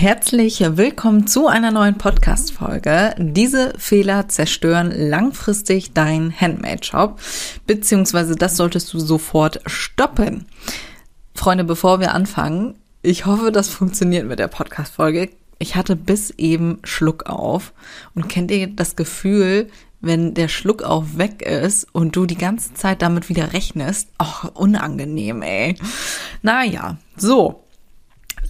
Herzlich willkommen zu einer neuen Podcast-Folge. Diese Fehler zerstören langfristig deinen Handmade-Shop, beziehungsweise das solltest du sofort stoppen. Freunde, bevor wir anfangen, ich hoffe, das funktioniert mit der Podcast-Folge. Ich hatte bis eben Schluck auf und kennt ihr das Gefühl, wenn der Schluck auf weg ist und du die ganze Zeit damit wieder rechnest? Ach, unangenehm, ey. Naja, so.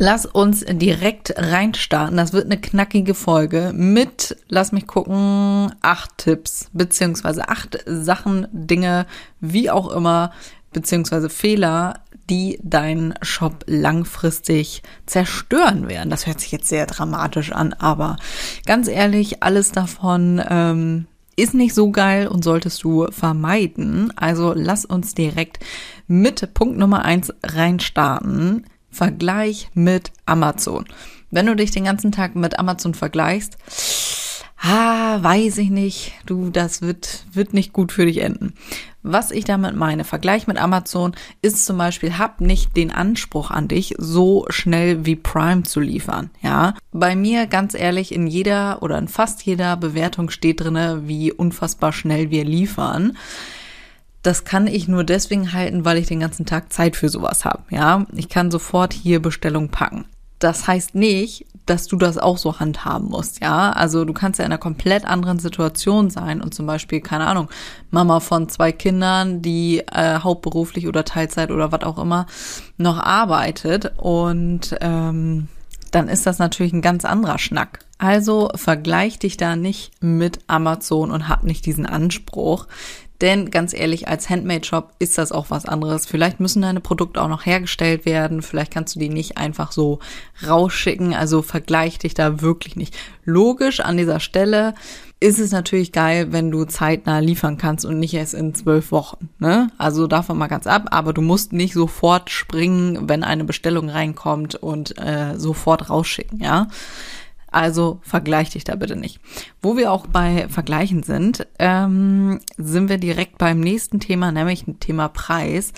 Lass uns direkt reinstarten. Das wird eine knackige Folge mit, lass mich gucken, acht Tipps, beziehungsweise acht Sachen, Dinge, wie auch immer, beziehungsweise Fehler, die deinen Shop langfristig zerstören werden. Das hört sich jetzt sehr dramatisch an, aber ganz ehrlich, alles davon ähm, ist nicht so geil und solltest du vermeiden. Also lass uns direkt mit Punkt Nummer eins reinstarten. Vergleich mit Amazon. Wenn du dich den ganzen Tag mit Amazon vergleichst, ah, weiß ich nicht, du, das wird, wird nicht gut für dich enden. Was ich damit meine, Vergleich mit Amazon ist zum Beispiel, hab nicht den Anspruch an dich, so schnell wie Prime zu liefern, ja. Bei mir, ganz ehrlich, in jeder oder in fast jeder Bewertung steht drinne, wie unfassbar schnell wir liefern das kann ich nur deswegen halten, weil ich den ganzen Tag Zeit für sowas habe. Ja, ich kann sofort hier Bestellung packen. Das heißt nicht, dass du das auch so handhaben musst, ja. Also du kannst ja in einer komplett anderen Situation sein und zum Beispiel, keine Ahnung, Mama von zwei Kindern, die äh, hauptberuflich oder Teilzeit oder was auch immer noch arbeitet und ähm, dann ist das natürlich ein ganz anderer Schnack. Also vergleich dich da nicht mit Amazon und hab nicht diesen Anspruch. Denn ganz ehrlich, als Handmade-Shop ist das auch was anderes. Vielleicht müssen deine Produkte auch noch hergestellt werden. Vielleicht kannst du die nicht einfach so rausschicken. Also vergleich dich da wirklich nicht. Logisch an dieser Stelle ist es natürlich geil, wenn du zeitnah liefern kannst und nicht erst in zwölf Wochen. Ne? Also davon mal ganz ab, aber du musst nicht sofort springen, wenn eine Bestellung reinkommt und äh, sofort rausschicken, ja. Also vergleich dich da bitte nicht. Wo wir auch bei Vergleichen sind, ähm, sind wir direkt beim nächsten Thema, nämlich dem Thema Preis.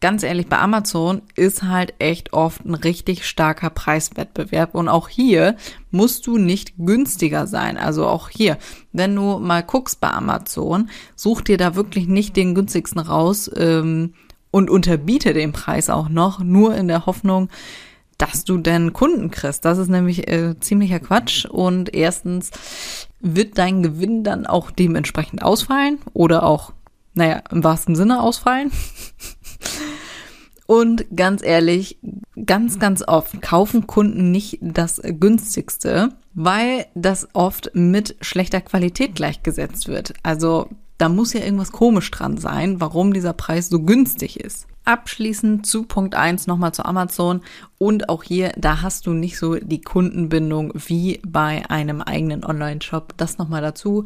Ganz ehrlich, bei Amazon ist halt echt oft ein richtig starker Preiswettbewerb. Und auch hier musst du nicht günstiger sein. Also auch hier, wenn du mal guckst bei Amazon, such dir da wirklich nicht den günstigsten raus ähm, und unterbiete den Preis auch noch, nur in der Hoffnung, dass du denn Kunden kriegst. Das ist nämlich äh, ziemlicher Quatsch. Und erstens wird dein Gewinn dann auch dementsprechend ausfallen oder auch, naja, im wahrsten Sinne ausfallen. Und ganz ehrlich, ganz, ganz oft kaufen Kunden nicht das günstigste, weil das oft mit schlechter Qualität gleichgesetzt wird. Also da muss ja irgendwas komisch dran sein, warum dieser Preis so günstig ist. Abschließend zu Punkt 1 nochmal zu Amazon. Und auch hier, da hast du nicht so die Kundenbindung wie bei einem eigenen Online-Shop. Das nochmal dazu.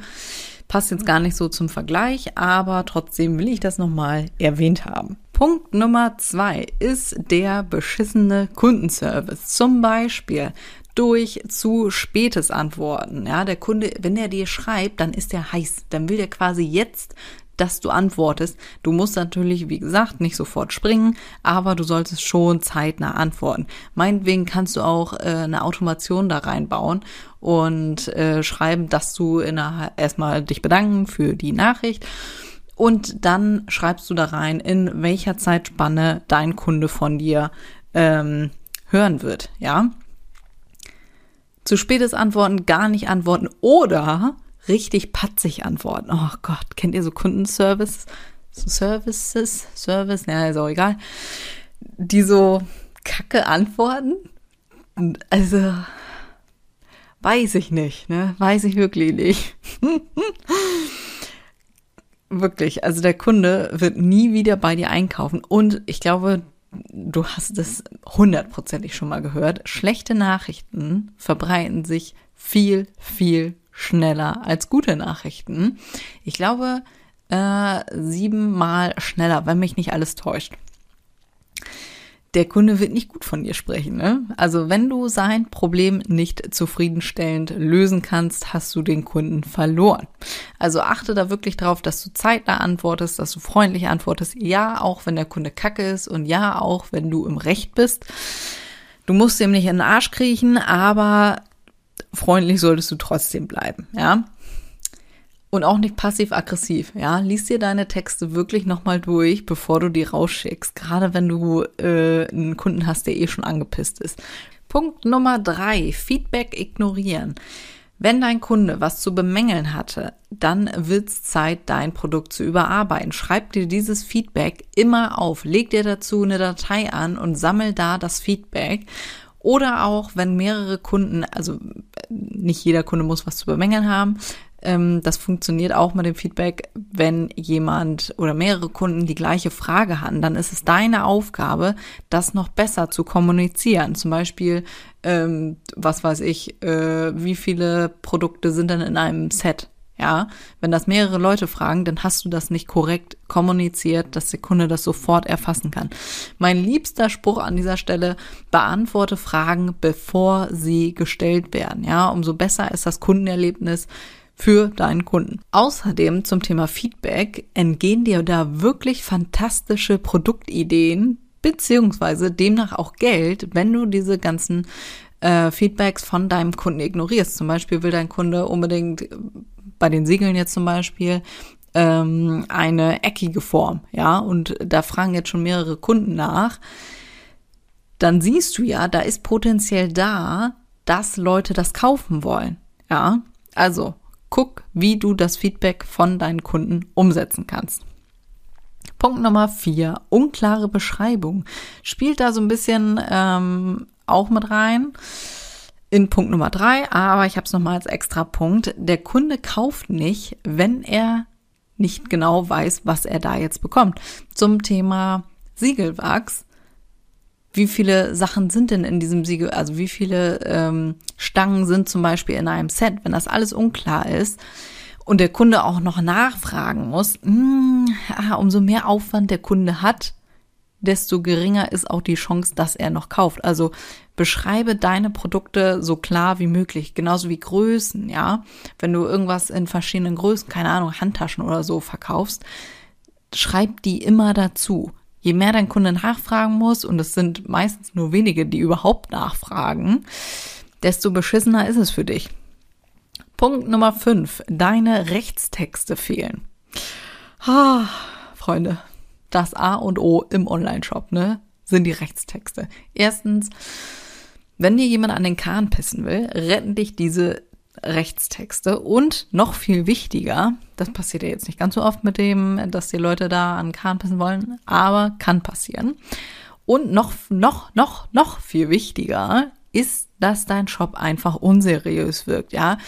Passt jetzt gar nicht so zum Vergleich, aber trotzdem will ich das nochmal erwähnt haben. Punkt Nummer zwei ist der beschissene Kundenservice. Zum Beispiel durch zu spätes Antworten. Ja, der Kunde, wenn er dir schreibt, dann ist er heiß. Dann will er quasi jetzt dass du antwortest. Du musst natürlich, wie gesagt, nicht sofort springen, aber du solltest schon zeitnah antworten. Meinetwegen kannst du auch äh, eine Automation da reinbauen und äh, schreiben, dass du in einer, erstmal dich bedanken für die Nachricht. Und dann schreibst du da rein, in welcher Zeitspanne dein Kunde von dir ähm, hören wird, ja. Zu spätes Antworten, gar nicht antworten oder richtig patzig antworten. Oh Gott, kennt ihr so Kundenservice? So Services? Service? Ja, ist auch egal. Die so kacke antworten. Also, weiß ich nicht, ne? Weiß ich wirklich nicht. wirklich, also der Kunde wird nie wieder bei dir einkaufen. Und ich glaube, du hast es hundertprozentig schon mal gehört. Schlechte Nachrichten verbreiten sich viel, viel schneller als gute Nachrichten. Ich glaube, äh, siebenmal schneller, wenn mich nicht alles täuscht der Kunde wird nicht gut von dir sprechen. Ne? Also wenn du sein Problem nicht zufriedenstellend lösen kannst, hast du den Kunden verloren. Also achte da wirklich drauf, dass du zeitnah antwortest, dass du freundlich antwortest. Ja, auch wenn der Kunde kacke ist und ja, auch wenn du im Recht bist. Du musst ihm nicht in den Arsch kriechen, aber freundlich solltest du trotzdem bleiben. Ja, und auch nicht passiv-aggressiv, ja. Lies dir deine Texte wirklich nochmal durch, bevor du die rausschickst. Gerade wenn du äh, einen Kunden hast, der eh schon angepisst ist. Punkt Nummer drei, Feedback ignorieren. Wenn dein Kunde was zu bemängeln hatte, dann wird's Zeit, dein Produkt zu überarbeiten. Schreib dir dieses Feedback immer auf. Leg dir dazu eine Datei an und sammel da das Feedback. Oder auch, wenn mehrere Kunden, also nicht jeder Kunde muss was zu bemängeln haben, ähm, das funktioniert auch mit dem Feedback, wenn jemand oder mehrere Kunden die gleiche Frage haben, dann ist es deine Aufgabe, das noch besser zu kommunizieren. Zum Beispiel, ähm, was weiß ich, äh, wie viele Produkte sind denn in einem Set? Ja, wenn das mehrere Leute fragen, dann hast du das nicht korrekt kommuniziert, dass der Kunde das sofort erfassen kann. Mein liebster Spruch an dieser Stelle, beantworte Fragen, bevor sie gestellt werden. Ja, umso besser ist das Kundenerlebnis, für deinen Kunden. Außerdem zum Thema Feedback entgehen dir da wirklich fantastische Produktideen beziehungsweise demnach auch Geld, wenn du diese ganzen äh, Feedbacks von deinem Kunden ignorierst. Zum Beispiel will dein Kunde unbedingt bei den Siegeln jetzt zum Beispiel ähm, eine eckige Form, ja, und da fragen jetzt schon mehrere Kunden nach. Dann siehst du ja, da ist potenziell da, dass Leute das kaufen wollen, ja. Also Guck, wie du das Feedback von deinen Kunden umsetzen kannst. Punkt Nummer vier, unklare Beschreibung. Spielt da so ein bisschen ähm, auch mit rein in Punkt Nummer drei, aber ich habe es nochmal als extra Punkt. Der Kunde kauft nicht, wenn er nicht genau weiß, was er da jetzt bekommt. Zum Thema Siegelwachs wie viele Sachen sind denn in diesem Siegel, also wie viele ähm, Stangen sind zum Beispiel in einem Set, wenn das alles unklar ist und der Kunde auch noch nachfragen muss, mh, hm, ah, umso mehr Aufwand der Kunde hat, desto geringer ist auch die Chance, dass er noch kauft. Also beschreibe deine Produkte so klar wie möglich, genauso wie Größen, ja. Wenn du irgendwas in verschiedenen Größen, keine Ahnung, Handtaschen oder so verkaufst, schreib die immer dazu. Je mehr dein Kunde nachfragen muss, und es sind meistens nur wenige, die überhaupt nachfragen, desto beschissener ist es für dich. Punkt Nummer 5. Deine Rechtstexte fehlen. Ah, Freunde, das A und O im Online-Shop, ne, sind die Rechtstexte. Erstens, wenn dir jemand an den Kahn pissen will, retten dich diese Rechtstexte und noch viel wichtiger, das passiert ja jetzt nicht ganz so oft mit dem, dass die Leute da an Kahn pissen wollen, aber kann passieren. Und noch, noch, noch, noch viel wichtiger ist, dass dein Shop einfach unseriös wirkt, ja.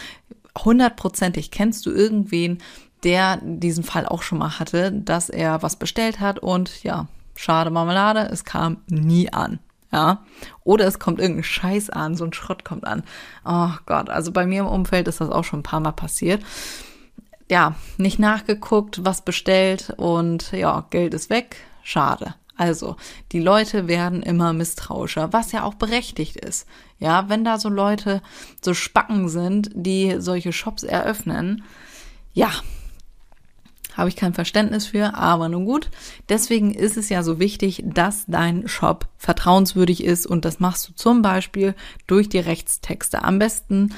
Hundertprozentig kennst du irgendwen, der diesen Fall auch schon mal hatte, dass er was bestellt hat und ja, schade Marmelade, es kam nie an ja. Oder es kommt irgendein Scheiß an, so ein Schrott kommt an. Oh Gott, also bei mir im Umfeld ist das auch schon ein paar Mal passiert. Ja, nicht nachgeguckt, was bestellt und ja, Geld ist weg. Schade. Also, die Leute werden immer misstrauischer, was ja auch berechtigt ist. Ja, wenn da so Leute so Spacken sind, die solche Shops eröffnen, ja, habe ich kein Verständnis für, aber nun gut. Deswegen ist es ja so wichtig, dass dein Shop vertrauenswürdig ist und das machst du zum Beispiel durch die Rechtstexte. Am besten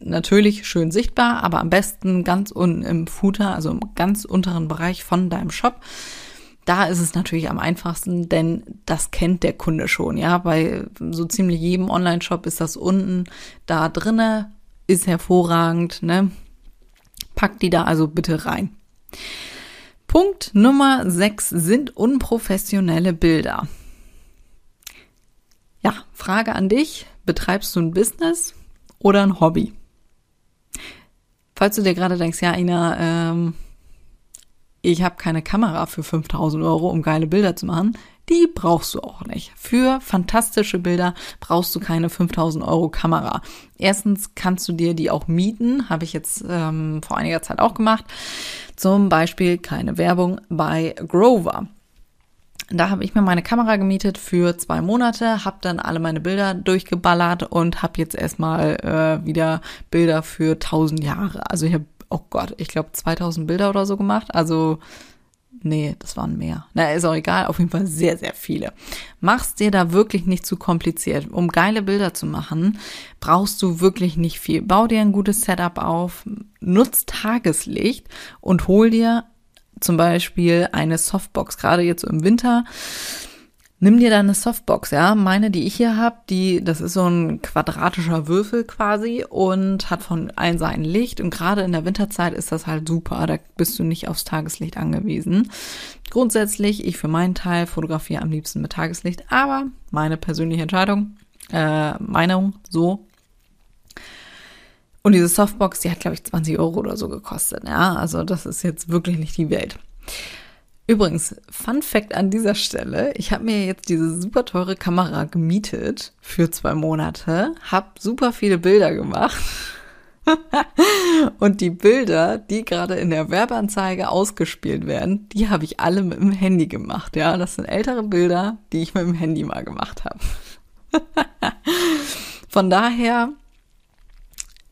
natürlich schön sichtbar, aber am besten ganz unten im Footer, also im ganz unteren Bereich von deinem Shop. Da ist es natürlich am einfachsten, denn das kennt der Kunde schon. Ja, bei so ziemlich jedem Online-Shop ist das unten da drinne, ist hervorragend. Ne? Pack die da also bitte rein. Punkt Nummer 6 sind unprofessionelle Bilder. Ja, Frage an dich. Betreibst du ein Business oder ein Hobby? Falls du dir gerade denkst, ja, Ina, ähm, ich habe keine Kamera für 5000 Euro, um geile Bilder zu machen. Die brauchst du auch nicht. Für fantastische Bilder brauchst du keine 5000 Euro Kamera. Erstens kannst du dir die auch mieten, habe ich jetzt ähm, vor einiger Zeit auch gemacht. Zum Beispiel keine Werbung bei Grover. Da habe ich mir meine Kamera gemietet für zwei Monate, habe dann alle meine Bilder durchgeballert und habe jetzt erstmal äh, wieder Bilder für 1000 Jahre. Also ich habe, oh Gott, ich glaube 2000 Bilder oder so gemacht. Also Nee, das waren mehr. Na, ist auch egal, auf jeden Fall sehr, sehr viele. Mach's dir da wirklich nicht zu kompliziert. Um geile Bilder zu machen, brauchst du wirklich nicht viel. Bau dir ein gutes Setup auf, nutz Tageslicht und hol dir zum Beispiel eine Softbox, gerade jetzt im Winter. Nimm dir da eine Softbox, ja. Meine, die ich hier habe, die, das ist so ein quadratischer Würfel quasi und hat von allen Seiten Licht. Und gerade in der Winterzeit ist das halt super. Da bist du nicht aufs Tageslicht angewiesen. Grundsätzlich, ich für meinen Teil fotografiere am liebsten mit Tageslicht, aber meine persönliche Entscheidung, äh, Meinung, so. Und diese Softbox, die hat, glaube ich, 20 Euro oder so gekostet. Ja, also das ist jetzt wirklich nicht die Welt. Übrigens, Fun Fact an dieser Stelle, ich habe mir jetzt diese super teure Kamera gemietet für zwei Monate, habe super viele Bilder gemacht. Und die Bilder, die gerade in der Werbeanzeige ausgespielt werden, die habe ich alle mit dem Handy gemacht. Ja, das sind ältere Bilder, die ich mit dem Handy mal gemacht habe. Von daher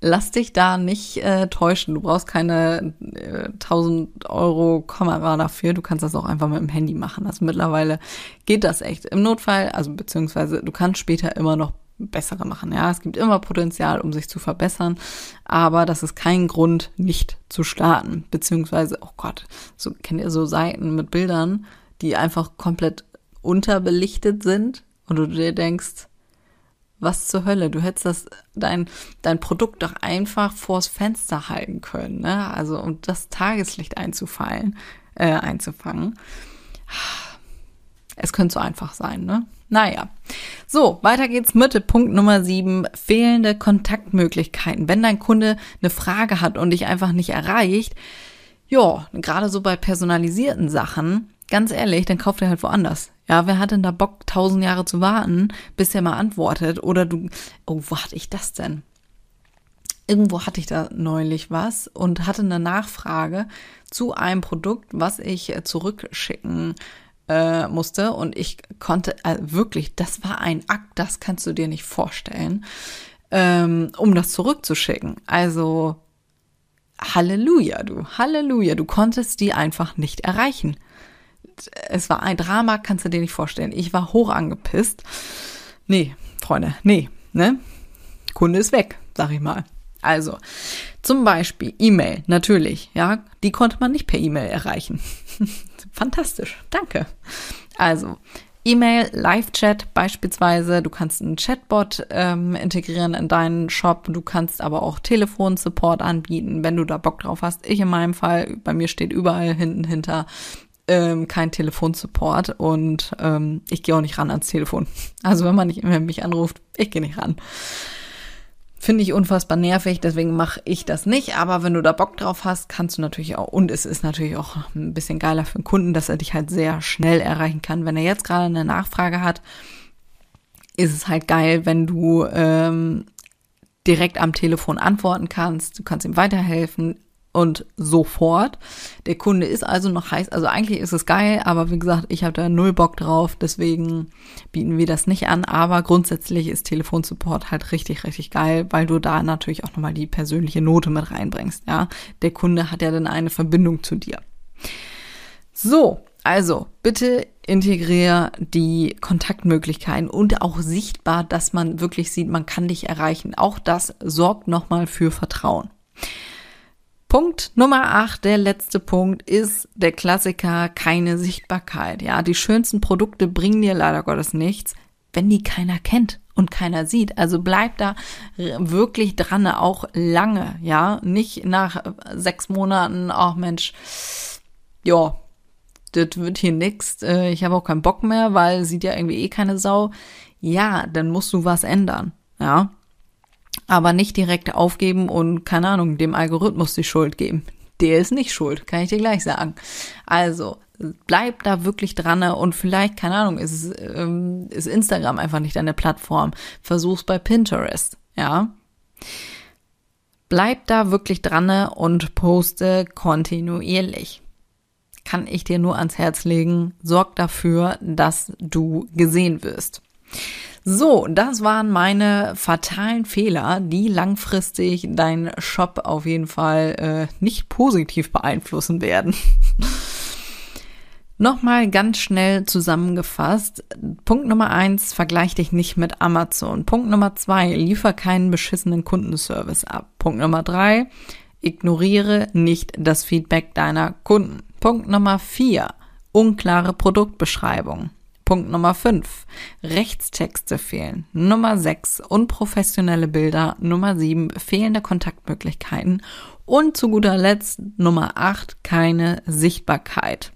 lass dich da nicht äh, täuschen. Du brauchst keine äh, 1000 Euro Kamera dafür. Du kannst das auch einfach mit dem Handy machen. Also mittlerweile geht das echt. Im Notfall, also beziehungsweise du kannst später immer noch bessere machen. Ja, es gibt immer Potenzial, um sich zu verbessern, aber das ist kein Grund, nicht zu starten. Beziehungsweise, oh Gott, so kennt ihr so Seiten mit Bildern, die einfach komplett unterbelichtet sind und du dir denkst, was zur Hölle? Du hättest das, dein, dein Produkt doch einfach vors Fenster halten können, ne? Also, um das Tageslicht einzufallen, äh, einzufangen. Es könnte so einfach sein, ne? Naja. So, weiter geht's mit Punkt Nummer sieben. Fehlende Kontaktmöglichkeiten. Wenn dein Kunde eine Frage hat und dich einfach nicht erreicht, ja, gerade so bei personalisierten Sachen, ganz ehrlich, dann kauft er halt woanders. Ja, wer hat denn da Bock, tausend Jahre zu warten, bis er mal antwortet? Oder du, oh, wo hatte ich das denn? Irgendwo hatte ich da neulich was und hatte eine Nachfrage zu einem Produkt, was ich zurückschicken äh, musste. Und ich konnte, äh, wirklich, das war ein Akt, das kannst du dir nicht vorstellen, ähm, um das zurückzuschicken. Also, Halleluja, du, Halleluja, du konntest die einfach nicht erreichen es war ein Drama, kannst du dir nicht vorstellen. Ich war hoch angepisst. Nee, Freunde, nee, ne? Kunde ist weg, sag ich mal. Also, zum Beispiel E-Mail, natürlich, ja, die konnte man nicht per E-Mail erreichen. Fantastisch, danke. Also, E-Mail, Live-Chat beispielsweise. Du kannst einen Chatbot ähm, integrieren in deinen Shop. Du kannst aber auch Telefonsupport anbieten, wenn du da Bock drauf hast. Ich in meinem Fall, bei mir steht überall hinten hinter ähm, kein Telefonsupport und ähm, ich gehe auch nicht ran ans Telefon. Also wenn man nicht immer mich anruft, ich gehe nicht ran. Finde ich unfassbar nervig, deswegen mache ich das nicht. Aber wenn du da Bock drauf hast, kannst du natürlich auch, und es ist natürlich auch ein bisschen geiler für den Kunden, dass er dich halt sehr schnell erreichen kann. Wenn er jetzt gerade eine Nachfrage hat, ist es halt geil, wenn du ähm, direkt am Telefon antworten kannst. Du kannst ihm weiterhelfen und sofort. Der Kunde ist also noch heiß. Also eigentlich ist es geil, aber wie gesagt, ich habe da null Bock drauf, deswegen bieten wir das nicht an. Aber grundsätzlich ist Telefonsupport halt richtig, richtig geil, weil du da natürlich auch nochmal die persönliche Note mit reinbringst. Ja, der Kunde hat ja dann eine Verbindung zu dir. So, also bitte integriere die Kontaktmöglichkeiten und auch sichtbar, dass man wirklich sieht, man kann dich erreichen. Auch das sorgt nochmal für Vertrauen. Punkt Nummer 8, der letzte Punkt, ist der Klassiker keine Sichtbarkeit. Ja, die schönsten Produkte bringen dir leider Gottes nichts, wenn die keiner kennt und keiner sieht. Also bleib da wirklich dran, auch lange, ja, nicht nach sechs Monaten, ach Mensch, ja, das wird hier nix, äh, ich habe auch keinen Bock mehr, weil sieht ja irgendwie eh keine Sau. Ja, dann musst du was ändern, ja aber nicht direkt aufgeben und keine Ahnung, dem Algorithmus die Schuld geben. der ist nicht schuld, kann ich dir gleich sagen. Also, bleib da wirklich dran und vielleicht, keine Ahnung, ist, ähm, ist Instagram einfach nicht deine Plattform. Versuch's bei Pinterest, ja. Bleib da wirklich dran und poste kontinuierlich. Kann ich dir nur ans Herz legen. Sorg dafür, dass du gesehen wirst. So, das waren meine fatalen Fehler, die langfristig deinen Shop auf jeden Fall äh, nicht positiv beeinflussen werden. Nochmal ganz schnell zusammengefasst. Punkt Nummer eins, vergleich dich nicht mit Amazon. Punkt Nummer zwei, liefer keinen beschissenen Kundenservice ab. Punkt Nummer drei, ignoriere nicht das Feedback deiner Kunden. Punkt Nummer vier, unklare Produktbeschreibung. Punkt Nummer fünf, Rechtstexte fehlen. Nummer sechs, unprofessionelle Bilder. Nummer sieben, fehlende Kontaktmöglichkeiten. Und zu guter Letzt Nummer acht, keine Sichtbarkeit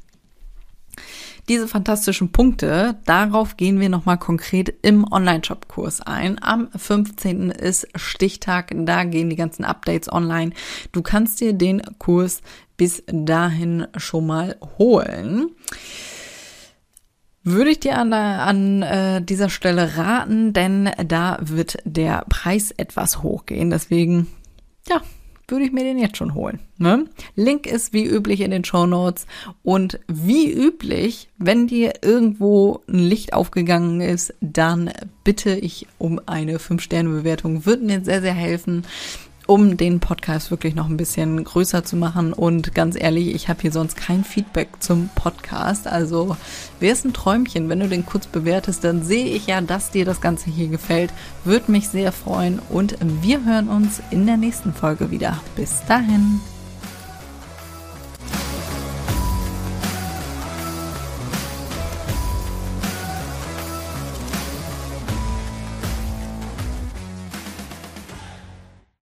diese fantastischen Punkte, darauf gehen wir nochmal konkret im Online-Shop-Kurs ein. Am 15. ist Stichtag, da gehen die ganzen Updates online. Du kannst dir den Kurs bis dahin schon mal holen. Würde ich dir an, an äh, dieser Stelle raten, denn da wird der Preis etwas hochgehen. Deswegen, ja, würde ich mir den jetzt schon holen. Ne? Link ist wie üblich in den Show Notes und wie üblich, wenn dir irgendwo ein Licht aufgegangen ist, dann bitte ich um eine 5-Sterne-Bewertung. Würde mir sehr, sehr helfen um den Podcast wirklich noch ein bisschen größer zu machen. Und ganz ehrlich, ich habe hier sonst kein Feedback zum Podcast. Also wäre es ein Träumchen, wenn du den kurz bewertest, dann sehe ich ja, dass dir das Ganze hier gefällt. Würde mich sehr freuen und wir hören uns in der nächsten Folge wieder. Bis dahin.